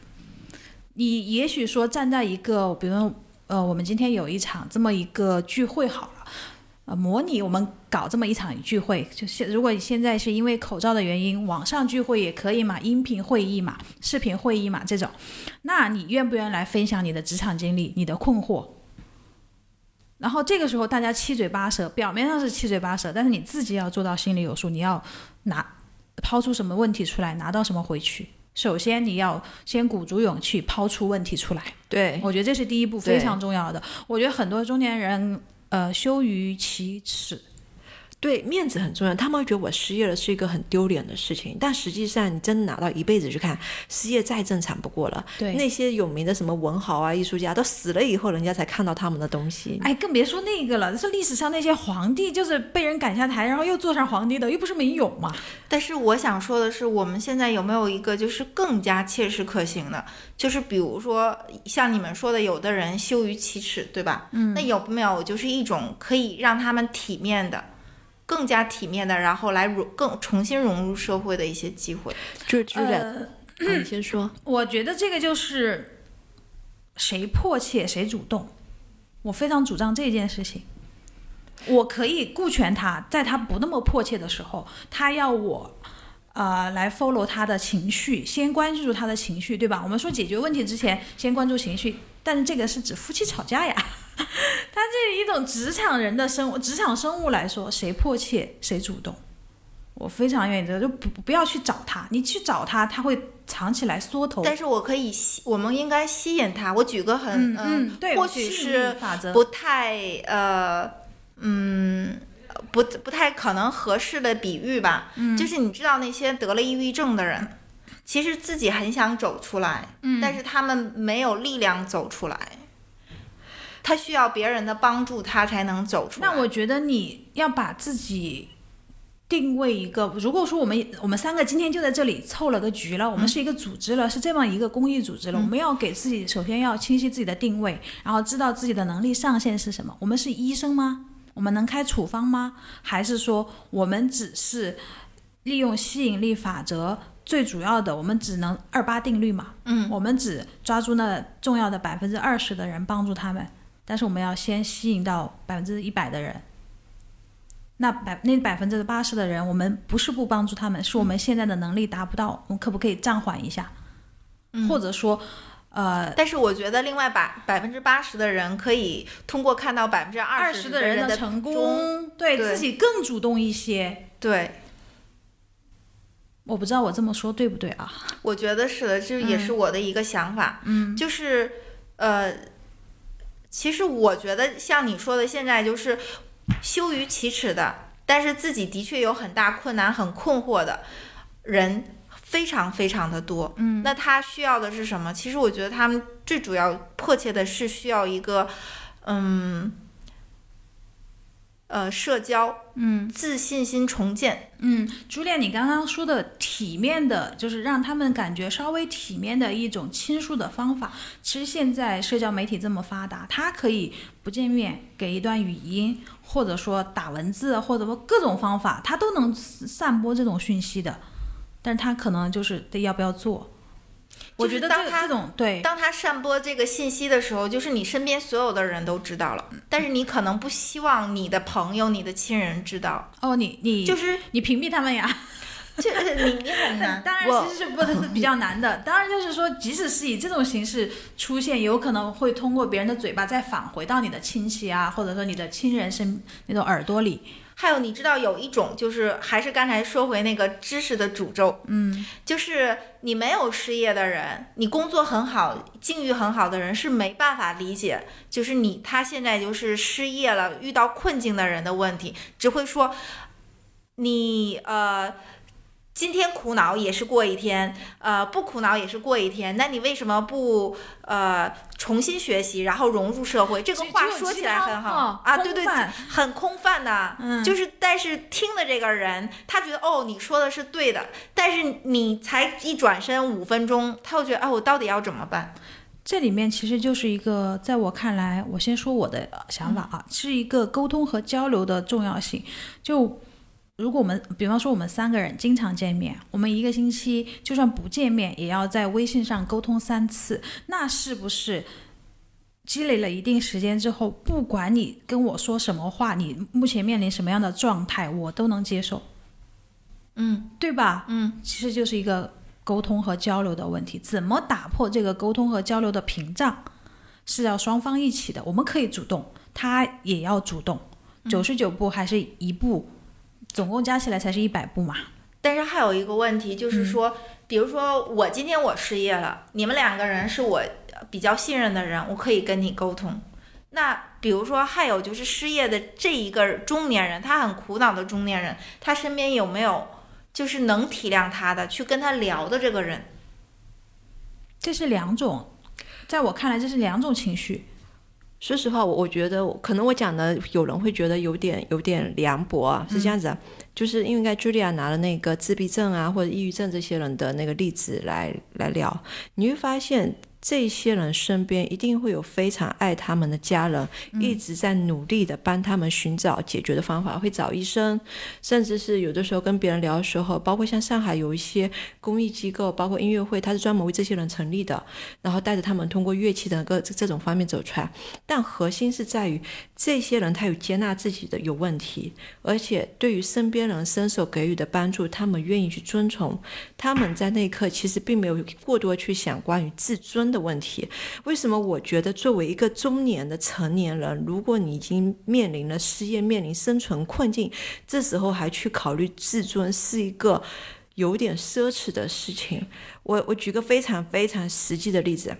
Speaker 2: 你也许说站在一个，比如呃，我们今天有一场这么一个聚会，好了。呃，模拟我们搞这么一场聚会，就现如果你现在是因为口罩的原因，网上聚会也可以嘛，音频会议嘛，视频会议嘛，这种，那你愿不愿意来分享你的职场经历、你的困惑？然后这个时候大家七嘴八舌，表面上是七嘴八舌，但是你自己要做到心里有数，你要拿抛出什么问题出来，拿到什么回去。首先你要先鼓足勇气抛出问题出来，
Speaker 3: 对
Speaker 2: 我觉得这是第一步，非常重要的。我觉得很多中年人。呃，羞于启齿，
Speaker 3: 对，面子很重要。他们会觉得我失业了是一个很丢脸的事情，但实际上你真的拿到一辈子去看，失业再正常不过了。
Speaker 2: 对
Speaker 3: 那些有名的什么文豪啊、艺术家都死了以后，人家才看到他们的东西。
Speaker 2: 哎，更别说那个了，是历史上那些皇帝，就是被人赶下台，然后又坐上皇帝的，又不是没有嘛。
Speaker 1: 但是我想说的是，我们现在有没有一个就是更加切实可行的？就是比如说像你们说的，有的人羞于启齿，对吧？嗯，那有没有就是一种可以让他们体面的？更加体面的，然后来融更重新融入社会的一些机会。
Speaker 3: 就就在、
Speaker 2: 呃，
Speaker 3: 啊你先说。
Speaker 2: 我觉得这个就是谁迫切谁主动，我非常主张这件事情。我可以顾全他，在他不那么迫切的时候，他要我呃来 follow 他的情绪，先关注他的情绪，对吧？我们说解决问题之前先关注情绪，但是这个是指夫妻吵架呀。他这一种职场人的生物，职场生物来说，谁迫切谁主动。我非常愿意这个，就不不要去找他，你去找他，他会藏起来缩头。
Speaker 1: 但是我可以吸，我们应该吸引他。我举个很
Speaker 2: 嗯嗯对
Speaker 1: 或许是
Speaker 2: 法则
Speaker 1: 不太呃嗯不不太可能合适的比喻吧。嗯，就是你知道那些得了抑郁症的人，其实自己很想走出来，嗯，但是他们没有力量走出来。他需要别人的帮助，他才能走出来。
Speaker 2: 那我觉得你要把自己定位一个，如果说我们我们三个今天就在这里凑了个局了，我们是一个组织了，是这么一个公益组织了，我们要给自己首先要清晰自己的定位，然后知道自己的能力上限是什么。我们是医生吗？我们能开处方吗？还是说我们只是利用吸引力法则？最主要的，我们只能二八定律嘛，
Speaker 1: 嗯，
Speaker 2: 我们只抓住那重要的百分之二十的人，帮助他们。但是我们要先吸引到百分之一百的人，那百那百分之八十的人，我们不是不帮助他们，是我们现在的能力达不到，我们可不可以暂缓一下？
Speaker 1: 嗯
Speaker 2: 或者说，呃，
Speaker 1: 但是我觉得另外百百分之八十的人可以通过看到百分之
Speaker 2: 二
Speaker 1: 十
Speaker 2: 十的人
Speaker 1: 的
Speaker 2: 成，功，对
Speaker 1: 对
Speaker 2: 自己更主动一些。
Speaker 1: 对，
Speaker 2: 我不知道我这么说对不对啊？
Speaker 1: 我觉得是的，这也是我的一个想法。
Speaker 2: 嗯，
Speaker 1: 就是呃，其实我觉得像你说的，现在就是羞于启齿的，但是自己的确有很大困难、很困惑的人。非常非常的多，
Speaker 2: 嗯，
Speaker 1: 那他需要的是什么？其实我觉得他们最主要迫切的是需要一个，嗯，呃，社交，
Speaker 2: 嗯，
Speaker 1: 自信心重建，
Speaker 2: 嗯，朱恋，你刚刚说的体面的，就是让他们感觉稍微体面的一种倾诉的方法。其实现在社交媒体这么发达，它可以不见面给一段语音，或者说打文字，或者说各种方法，它都能散播这种讯息的。但是他可能就是得要不要做。我觉得
Speaker 1: 当他
Speaker 2: 这种对，
Speaker 1: 当他散播这个信息的时候，就是你身边所有的人都知道了，但是你可能不希望你的朋友、你的亲人知道，
Speaker 2: 哦，你你
Speaker 1: 就是
Speaker 2: 你屏蔽他们呀。
Speaker 1: 这 你你很难。
Speaker 2: 当然，其实是不是比较难的。当然，就是说，即使是以这种形式出现，有可能会通过别人的嘴巴再返回到你的亲戚啊，或者说你的亲人身那种耳朵里。
Speaker 1: 还有，你知道有一种就是，还是刚才说回那个知识的诅咒，
Speaker 2: 嗯，
Speaker 1: 就是你没有失业的人，你工作很好、境遇很好的人是没办法理解，就是你他现在就是失业了，遇到困境的人的问题，只会说你呃。今天苦恼也是过一天，呃，不苦恼也是过一天。那你为什么不呃重新学习，然后融入社会？这个话说起来很好啊，对对，很空泛的，
Speaker 2: 嗯，
Speaker 1: 就是但是听的这个人，他觉得哦你说的是对的，但是你才一转身五分钟，他又觉得啊我到底要怎么办？
Speaker 2: 这里面其实就是一个，在我看来，我先说我的想法啊，是一个沟通和交流的重要性，就。如果我们比方说我们三个人经常见面，我们一个星期就算不见面，也要在微信上沟通三次，那是不是积累了一定时间之后，不管你跟我说什么话，你目前面临什么样的状态，我都能接受，
Speaker 1: 嗯，
Speaker 2: 对吧？
Speaker 1: 嗯，
Speaker 2: 其实就是一个沟通和交流的问题，怎么打破这个沟通和交流的屏障，是要双方一起的。我们可以主动，他也要主动，九十九步还是一步。总共加起来才是一百步嘛，
Speaker 1: 但是还有一个问题就是说，
Speaker 2: 嗯、
Speaker 1: 比如说我今天我失业了，你们两个人是我比较信任的人，我可以跟你沟通。那比如说，还有就是失业的这一个中年人，他很苦恼的中年人，他身边有没有就是能体谅他的，去跟他聊的这个人？
Speaker 2: 这是两种，在我看来，这是两种情绪。
Speaker 3: 说实话，我我觉得可能我讲的有人会觉得有点有点凉薄啊，是这样子啊，就是因为该茱莉亚拿了那个自闭症啊或者抑郁症这些人的那个例子来来聊，你会发现。这些人身边一定会有非常爱他们的家人，一直在努力的帮他们寻找解决的方法，会找医生，甚至是有的时候跟别人聊的时候，包括像上海有一些公益机构，包括音乐会，它是专门为这些人成立的，然后带着他们通过乐器的个这种方面走出来。但核心是在于，这些人他有接纳自己的有问题，而且对于身边人伸手给予的帮助，他们愿意去遵从。他们在那一刻其实并没有过多去想关于自尊。的问题，为什么我觉得作为一个中年的成年人，如果你已经面临了失业，面临生存困境，这时候还去考虑自尊，是一个有点奢侈的事情。我我举个非常非常实际的例子，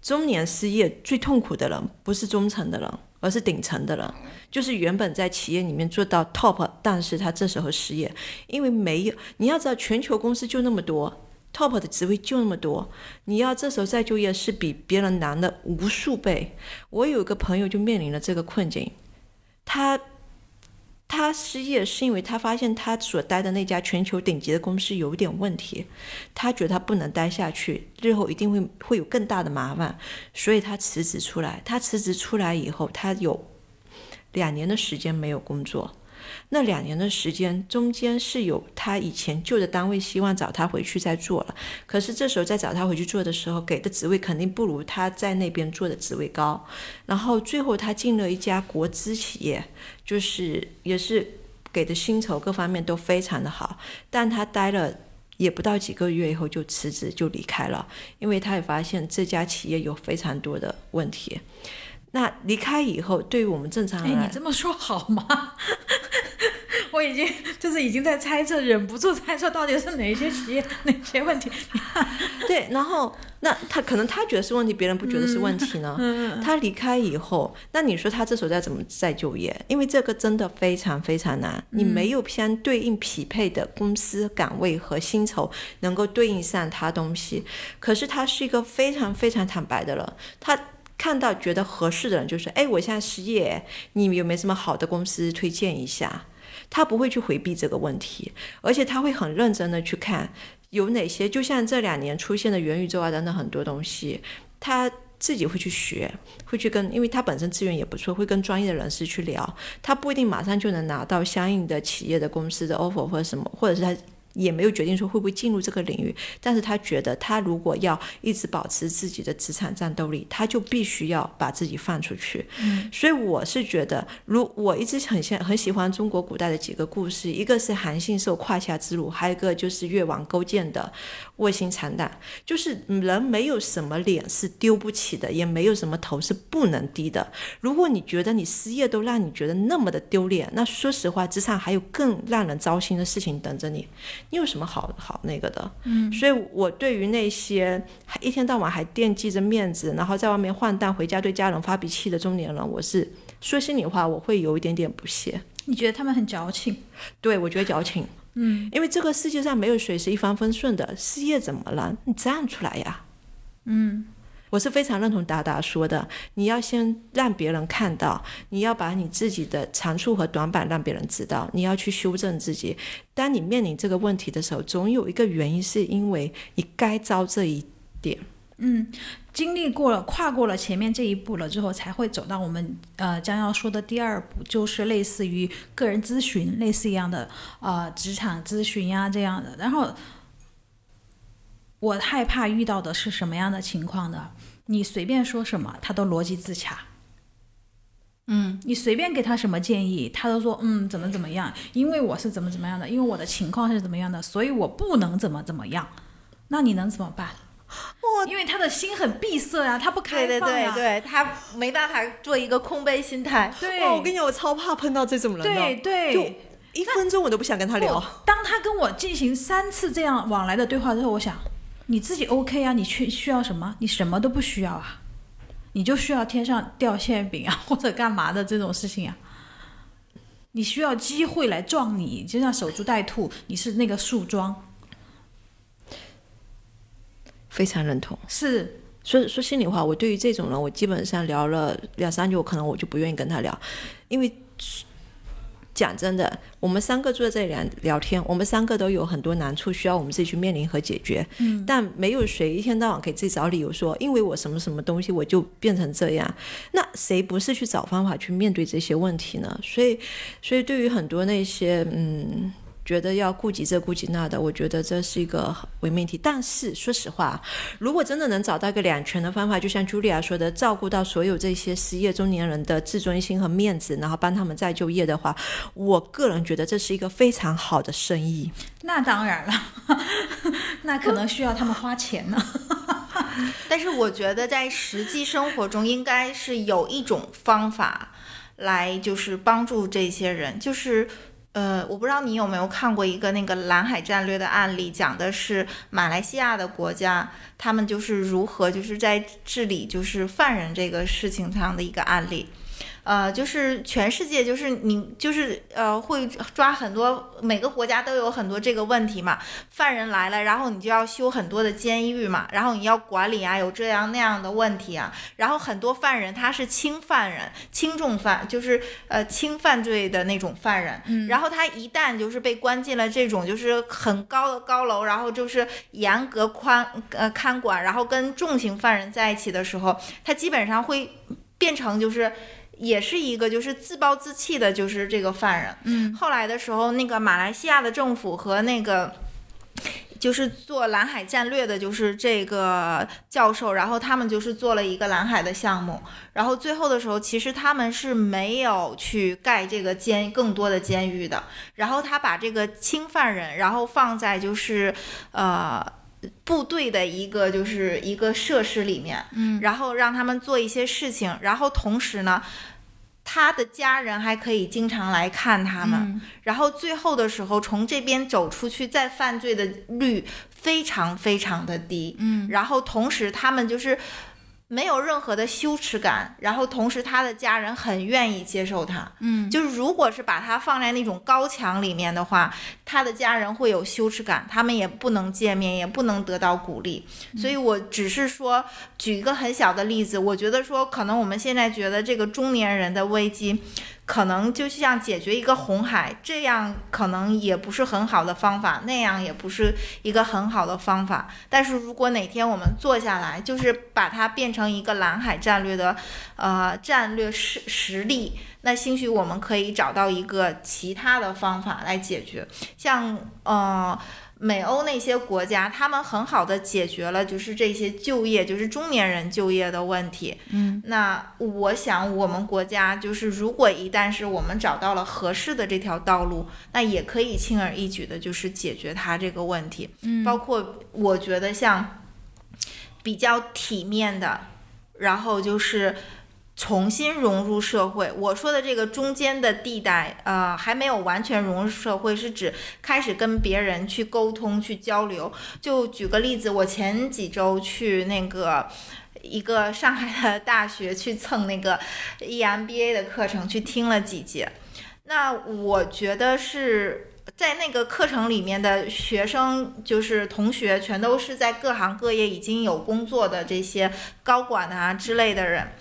Speaker 3: 中年失业最痛苦的人不是中层的人，而是顶层的人，就是原本在企业里面做到 top，但是他这时候失业，因为没有你要知道，全球公司就那么多。Top 的职位就那么多，你要这时候再就业是比别人难的无数倍。我有一个朋友就面临了这个困境，他他失业是因为他发现他所待的那家全球顶级的公司有点问题，他觉得他不能待下去，日后一定会会有更大的麻烦，所以他辞职出来。他辞职出来以后，他有两年的时间没有工作。那两年的时间中间是有他以前旧的单位希望找他回去再做了，可是这时候再找他回去做的时候，给的职位肯定不如他在那边做的职位高。然后最后他进了一家国资企业，就是也是给的薪酬各方面都非常的好，但他待了也不到几个月以后就辞职就离开了，因为他也发现这家企业有非常多的问题。那离开以后，对于我们正常人，
Speaker 2: 哎，你这么说好吗？我已经就是已经在猜测，忍不住猜测到底是哪些企业哪些问题。
Speaker 3: 对，然后那他可能他觉得是问题，别人不觉得是问题呢？他离开以后，那你说他这时候再怎么再就业？因为这个真的非常非常难，你没有相对应匹配的公司岗位和薪酬能够对应上他东西。可是他是一个非常非常坦白的人，他。看到觉得合适的人，就说：“哎，我现在失业，你有没有什么好的公司推荐一下？”他不会去回避这个问题，而且他会很认真的去看有哪些，就像这两年出现的元宇宙啊等等很多东西，他自己会去学，会去跟，因为他本身资源也不错，会跟专业的人士去聊。他不一定马上就能拿到相应的企业的公司的 offer 或者什么，或者是他。也没有决定说会不会进入这个领域，但是他觉得他如果要一直保持自己的职场战斗力，他就必须要把自己放出去。
Speaker 2: 嗯，
Speaker 3: 所以我是觉得，如我一直很像很喜欢中国古代的几个故事，一个是韩信受胯下之辱，还有一个就是越王勾践的卧薪尝胆。就是人没有什么脸是丢不起的，也没有什么头是不能低的。如果你觉得你失业都让你觉得那么的丢脸，那说实话，职场还有更让人糟心的事情等着你。你有什么好好那个的？
Speaker 2: 嗯，
Speaker 3: 所以我对于那些还一天到晚还惦记着面子，然后在外面换蛋，回家对家人发脾气的中年人，我是说心里话，我会有一点点不屑。
Speaker 2: 你觉得他们很矫情？
Speaker 3: 对，我觉得矫情。
Speaker 2: 嗯，
Speaker 3: 因为这个世界上没有谁是一帆风顺的，事业怎么了？你站出来呀！
Speaker 2: 嗯。
Speaker 3: 我是非常认同达达说的，你要先让别人看到，你要把你自己的长处和短板让别人知道，你要去修正自己。当你面临这个问题的时候，总有一个原因是因为你该遭这一点。
Speaker 2: 嗯，经历过了，跨过了前面这一步了之后，才会走到我们呃将要说的第二步，就是类似于个人咨询类似一样的呃职场咨询呀这样的。然后我害怕遇到的是什么样的情况呢？你随便说什么，他都逻辑自洽。
Speaker 1: 嗯，
Speaker 2: 你随便给他什么建议，他都说嗯怎么怎么样，因为我是怎么怎么样的，因为我的情况是怎么样的，所以我不能怎么怎么样。那你能怎么办？
Speaker 3: 我
Speaker 2: 因为他的心很闭塞呀，他不开
Speaker 1: 放
Speaker 2: 呀，
Speaker 1: 对对对，他没办法做一个空杯心态。
Speaker 2: 对，
Speaker 3: 我跟你讲，我超怕碰到这种人的。
Speaker 2: 对对，
Speaker 3: 就一分钟我都不想跟他聊。
Speaker 2: 当他跟我进行三次这样往来的对话之后，我想。你自己 OK 啊？你去需要什么？你什么都不需要啊！你就需要天上掉馅饼啊，或者干嘛的这种事情啊。你需要机会来撞你，就像守株待兔，你是那个树桩。
Speaker 3: 非常认同。
Speaker 2: 是，
Speaker 3: 说说心里话，我对于这种人，我基本上聊了两三句，我可能我就不愿意跟他聊，因为讲真的，我们三个坐在这里聊聊天，我们三个都有很多难处需要我们自己去面临和解决。嗯，但没有谁一天到晚给自己找理由说，因为我什么什么东西我就变成这样。那谁不是去找方法去面对这些问题呢？所以，所以对于很多那些嗯。觉得要顾及这顾及那的，我觉得这是一个伪命题。但是说实话，如果真的能找到一个两全的方法，就像茱莉亚说的，照顾到所有这些失业中年人的自尊心和面子，然后帮他们再就业的话，我个人觉得这是一个非常好的生意。
Speaker 2: 那当然了，那可能需要他们花钱呢。
Speaker 1: 但是我觉得在实际生活中，应该是有一种方法来，就是帮助这些人，就是。呃，我不知道你有没有看过一个那个蓝海战略的案例，讲的是马来西亚的国家，他们就是如何就是在治理就是犯人这个事情上的一个案例。呃，就是全世界，就是你，就是呃，会抓很多，每个国家都有很多这个问题嘛。犯人来了，然后你就要修很多的监狱嘛，然后你要管理啊，有这样那样的问题啊。然后很多犯人他是轻犯人，轻重犯，就是呃轻犯罪的那种犯人。嗯。然后他一旦就是被关进了这种就是很高的高楼，然后就是严格宽呃看管，然后跟重刑犯人在一起的时候，他基本上会变成就是。也是一个就是自暴自弃的，就是这个犯人。
Speaker 2: 嗯，
Speaker 1: 后来的时候，那个马来西亚的政府和那个就是做蓝海战略的，就是这个教授，然后他们就是做了一个蓝海的项目。然后最后的时候，其实他们是没有去盖这个监更多的监狱的。然后他把这个轻犯人，然后放在就是呃部队的一个就是一个设施里面，
Speaker 2: 嗯，
Speaker 1: 然后让他们做一些事情，然后同时呢。他的家人还可以经常来看他们，然后最后的时候从这边走出去再犯罪的率非常非常的低，
Speaker 2: 嗯，
Speaker 1: 然后同时他们就是。没有任何的羞耻感，然后同时他的家人很愿意接受他，
Speaker 2: 嗯，
Speaker 1: 就是如果是把他放在那种高墙里面的话，他的家人会有羞耻感，他们也不能见面，也不能得到鼓励。所以我只是说举一个很小的例子，我觉得说可能我们现在觉得这个中年人的危机。可能就像解决一个红海，这样可能也不是很好的方法，那样也不是一个很好的方法。但是如果哪天我们坐下来，就是把它变成一个蓝海战略的，呃，战略实实力，那兴许我们可以找到一个其他的方法来解决，像呃。美欧那些国家，他们很好的解决了就是这些就业，就是中年人就业的问题。
Speaker 2: 嗯，
Speaker 1: 那我想我们国家就是如果一旦是我们找到了合适的这条道路，那也可以轻而易举的，就是解决它这个问题。
Speaker 2: 嗯，
Speaker 1: 包括我觉得像比较体面的，然后就是。重新融入社会，我说的这个中间的地带，呃，还没有完全融入社会，是指开始跟别人去沟通、去交流。就举个例子，我前几周去那个一个上海的大学去蹭那个 EMBA 的课程，去听了几节。那我觉得是在那个课程里面的学生，就是同学，全都是在各行各业已经有工作的这些高管啊之类的人。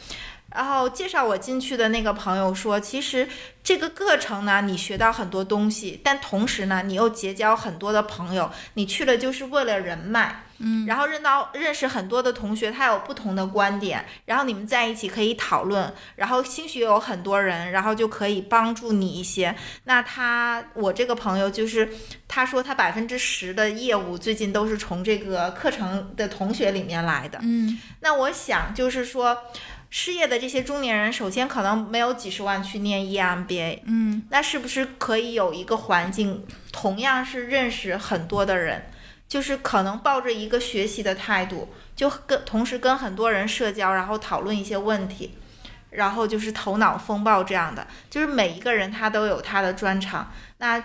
Speaker 1: 然后介绍我进去的那个朋友说，其实这个课程呢，你学到很多东西，但同时呢，你又结交很多的朋友，你去了就是为了人脉，
Speaker 2: 嗯，
Speaker 1: 然后认到认识很多的同学，他有不同的观点，然后你们在一起可以讨论，然后兴许有很多人，然后就可以帮助你一些。那他我这个朋友就是，他说他百分之十的业务最近都是从这个课程的同学里面来的，
Speaker 2: 嗯，
Speaker 1: 那我想就是说。失业的这些中年人，首先可能没有几十万去念 EMBA，
Speaker 2: 嗯，
Speaker 1: 那是不是可以有一个环境，同样是认识很多的人，就是可能抱着一个学习的态度，就跟同时跟很多人社交，然后讨论一些问题，然后就是头脑风暴这样的，就是每一个人他都有他的专长，那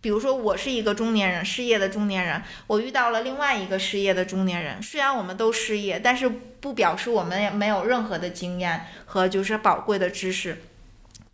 Speaker 1: 比如说，我是一个中年人，失业的中年人，我遇到了另外一个失业的中年人。虽然我们都失业，但是不表示我们也没有任何的经验和就是宝贵的知识，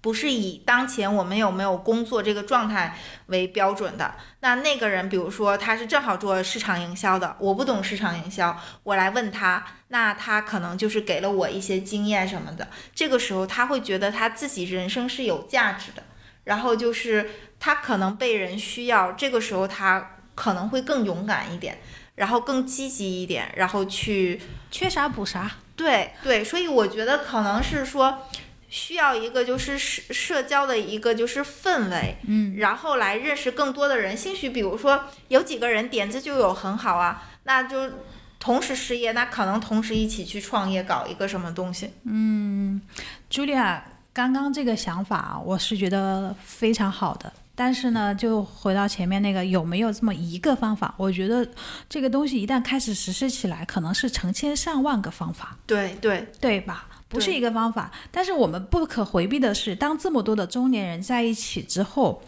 Speaker 1: 不是以当前我们有没有工作这个状态为标准的。那那个人，比如说他是正好做市场营销的，我不懂市场营销，我来问他，那他可能就是给了我一些经验什么的。这个时候他会觉得他自己人生是有价值的。然后就是他可能被人需要，这个时候他可能会更勇敢一点，然后更积极一点，然后去
Speaker 2: 缺啥补啥。
Speaker 1: 对对，所以我觉得可能是说需要一个就是社社交的一个就是氛围，
Speaker 2: 嗯，
Speaker 1: 然后来认识更多的人。兴许比如说有几个人点子就有很好啊，那就同时失业，那可能同时一起去创业搞一个什么东西。
Speaker 2: 嗯，Julia。刚刚这个想法，我是觉得非常好的。但是呢，就回到前面那个，有没有这么一个方法？我觉得这个东西一旦开始实施起来，可能是成千上万个方法。
Speaker 1: 对对
Speaker 2: 对吧？不是一个方法。但是我们不可回避的是，当这么多的中年人在一起之后，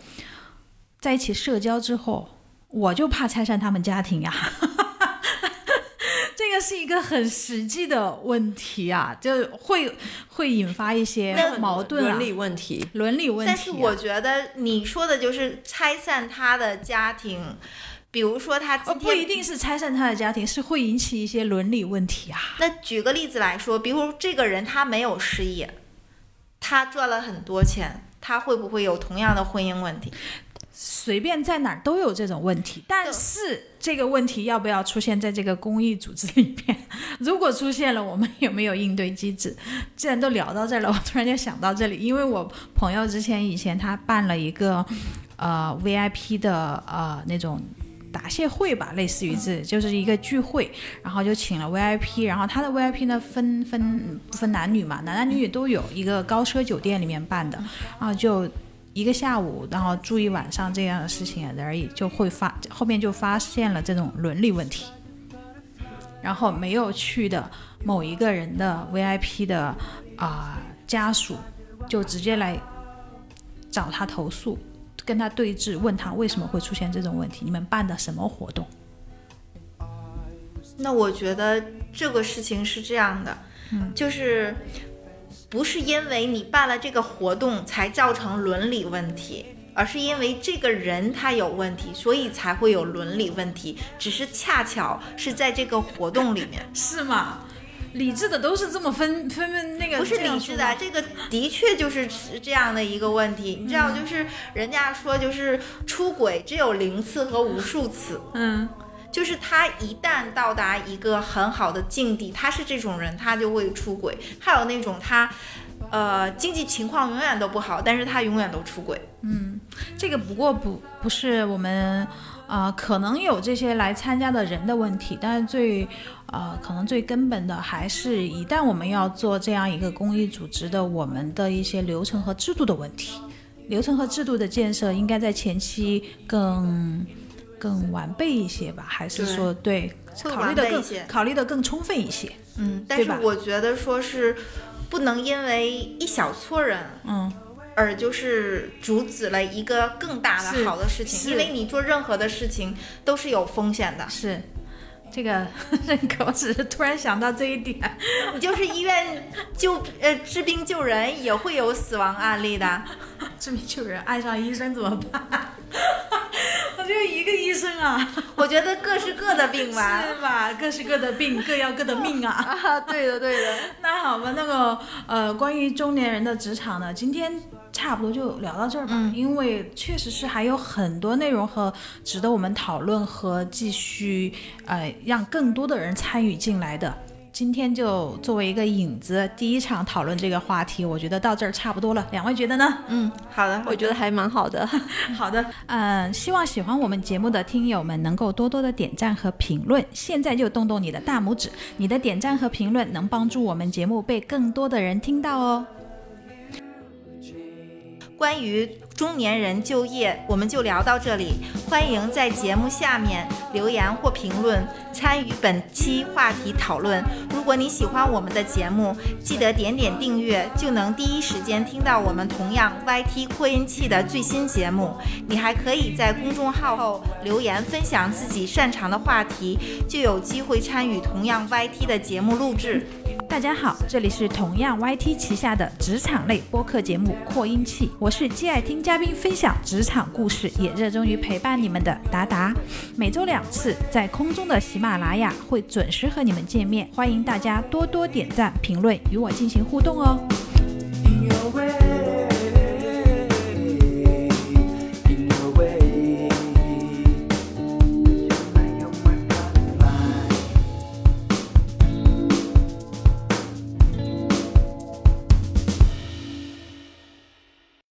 Speaker 2: 在一起社交之后，我就怕拆散他们家庭呀。这个是一个很实际的问题啊，就会会引发一些矛盾、
Speaker 3: 伦理问题、
Speaker 2: 伦理问题。
Speaker 1: 但是我觉得你说的就是拆散他的家庭，比如说他今天
Speaker 2: 不一定是拆散他的家庭，是会引起一些伦理问题啊。
Speaker 1: 那举个例子来说，比如这个人他没有失业，他赚了很多钱，他会不会有同样的婚姻问题？
Speaker 2: 随便在哪儿都有这种问题，但是这个问题要不要出现在这个公益组织里面？如果出现了，我们有没有应对机制？既然都聊到这儿了，我突然间想到这里，因为我朋友之前以前他办了一个呃 VIP 的呃那种答谢会吧，类似于这就是一个聚会，然后就请了 VIP，然后他的 VIP 呢分分不分男女嘛，男男女女都有一个高奢酒店里面办的，然后就。一个下午，然后住一晚上这样的事情而已，就会发后面就发现了这种伦理问题。然后没有去的某一个人的 VIP 的啊家属，就直接来找他投诉，跟他对峙，问他为什么会出现这种问题？你们办的什么活动？
Speaker 1: 那我觉得这个事情是这样的，
Speaker 2: 嗯，
Speaker 1: 就是。不是因为你办了这个活动才造成伦理问题，而是因为这个人他有问题，所以才会有伦理问题。只是恰巧是在这个活动里面，
Speaker 2: 是吗？理智的都是这么分分分那个，
Speaker 1: 不是理智的，这个的确就是这样的一个问题。你知道，就是人家说就是出轨只有零次和无数次，
Speaker 2: 嗯。
Speaker 1: 就是他一旦到达一个很好的境地，他是这种人，他就会出轨。还有那种他，呃，经济情况永远都不好，但是他永远都出轨。
Speaker 2: 嗯，这个不过不不是我们，呃，可能有这些来参加的人的问题，但是最，呃，可能最根本的还是一旦我们要做这样一个公益组织的，我们的一些流程和制度的问题，流程和制度的建设应该在前期更。更完备一些吧，还是说对考虑的更考虑的更充分一些？
Speaker 1: 嗯，但是我觉得说是不能因为一小撮人，
Speaker 2: 嗯，
Speaker 1: 而就是阻止了一个更大的好的事情。因为你做任何的事情都是有风险的。
Speaker 2: 是这个 认可，我只是突然想到这一点。
Speaker 1: 你就是医院救呃治病救人也会有死亡案例的，
Speaker 2: 治病救人爱上医生怎么办？我就一个医生啊，
Speaker 1: 我觉得各是各的病吧，
Speaker 2: 是吧？各是各的病，各要各的命啊。
Speaker 1: 啊，对的，对的。
Speaker 2: 那好吧，那个呃，关于中年人的职场呢，今天差不多就聊到这儿吧，因为确实是还有很多内容和值得我们讨论和继续呃，让更多的人参与进来的。今天就作为一个引子，第一场讨论这个话题，我觉得到这儿差不多了。两位觉得呢？
Speaker 1: 嗯，好的，
Speaker 3: 我觉得还蛮好的。
Speaker 2: 好的，嗯，希望喜欢我们节目的听友们能够多多的点赞和评论。现在就动动你的大拇指，你的点赞和评论能帮助我们节目被更多的人听到哦。
Speaker 1: 关于中年人就业，我们就聊到这里。欢迎在节目下面留言或评论，参与本期话题讨论。如果你喜欢我们的节目，记得点点订阅，就能第一时间听到我们同样 YT 扩音器的最新节目。你还可以在公众号后留言分享自己擅长的话题，就有机会参与同样 YT 的节目录制。
Speaker 2: 大家好，这里是同样 YT 旗下的职场类播客节目《扩音器》，我是既爱听嘉宾分享职场故事，也热衷于陪伴你们的达达。每周两次，在空中的喜马拉雅会准时和你们见面，欢迎大家多多点赞、评论，与我进行互动哦。